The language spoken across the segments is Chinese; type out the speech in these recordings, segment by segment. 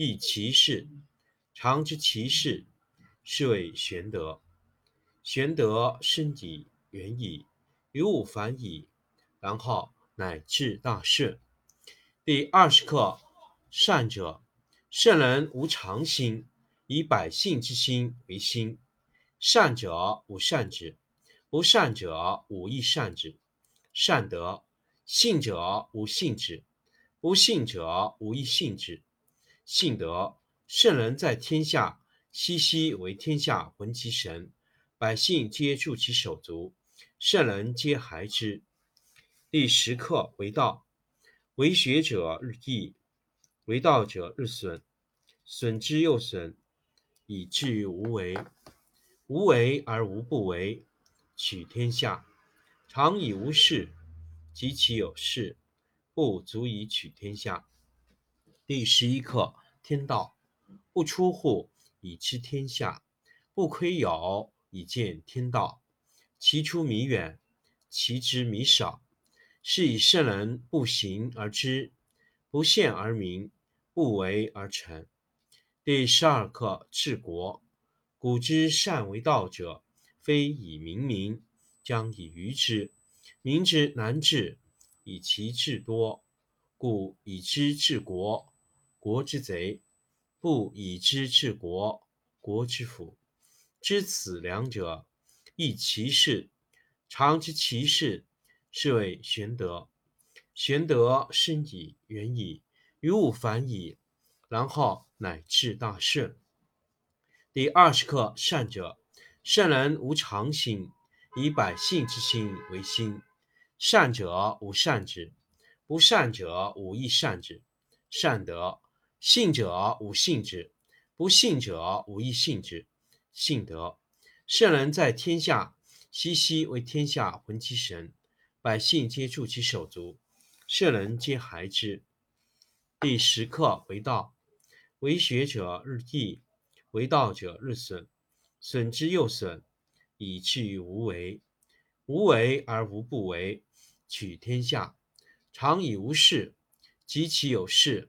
亦其事，常知其事，是谓玄德。玄德深矣，远矣，于物反矣，然后乃至大顺。第二十课：善者，圣人无常心，以百姓之心为心。善者无善之，不善者无亦善之。善德，信者无信之，不信者无亦信之。信德，圣人在天下，熙熙为天下浑其神，百姓皆助其手足，圣人皆孩之。第十课为道，为学者日益，为道者日损，损之又损，以至于无为。无为而无不为，取天下常以无事，及其有事，不足以取天下。第十一课天道，不出户，以知天下；不窥牖，以见天道。其出弥远，其知弥少。是以圣人不行而知，不见而明，不为而成。第十二课治国。古之善为道者，非以明民，将以愚之。民之难治，以其智多。故以知治国，国之贼；不以知治国，国之福。知此两者，亦其事。常知其事，是谓玄德。玄德深矣，远矣，于物反矣，然后乃至大顺。第二十课善者，圣人无常心，以百姓之心为心。善者无善之，不善者无亦善之。善德，信者无信之，不信者无亦信之。信德，圣人在天下，熙熙为天下浑其神，百姓皆助其手足，圣人皆孩之。第十课为道，为学者日益。为道者日损，损之又损，以至于无为。无为而无不为，取天下常以无事，及其有事，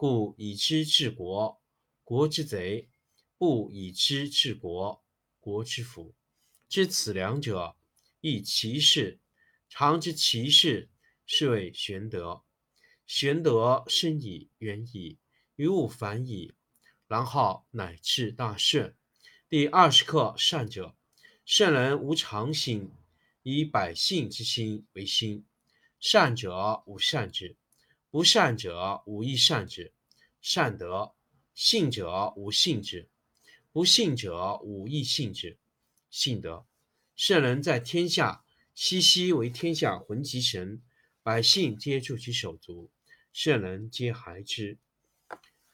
故以知治国，国之贼；不以知治国，国之福。知此两者，亦其事。常知其事，是谓玄德。玄德深矣，远矣，于物反矣。然后乃至大顺。第二十课善者，圣人无常心，以百姓之心为心。善者无善之，不善者无亦善之。善德，信者无信之，不信者无亦信之。信德，圣人在天下，熙熙为天下浑其神，百姓皆助其手足，圣人皆孩之。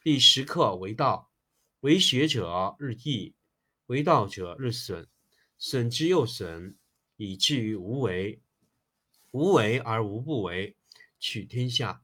第十课为道。为学者日益，为道者日损，损之又损，以至于无为。无为而无不为，取天下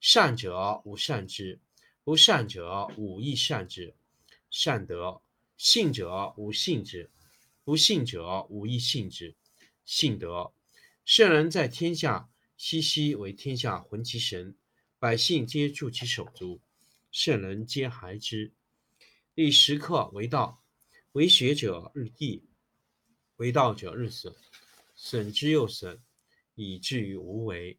善者无善之，不善者无亦善之。善德，信者无信之，不信者无亦信之。信德，圣人在天下，熙熙为天下浑其神，百姓皆助其手足，圣人皆孩之。立十课：为道，为学者日益，为道者日损。损之又损，以至于无为。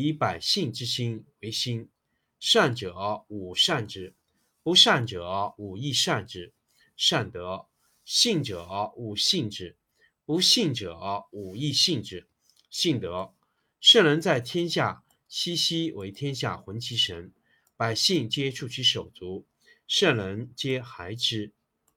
以百姓之心为心。善者无善之，不善者无亦善之。善德，信者无信之，不信者无亦信之。信德，圣人在天下，熙熙为天下浑其神，百姓皆触其手足，圣人皆孩之。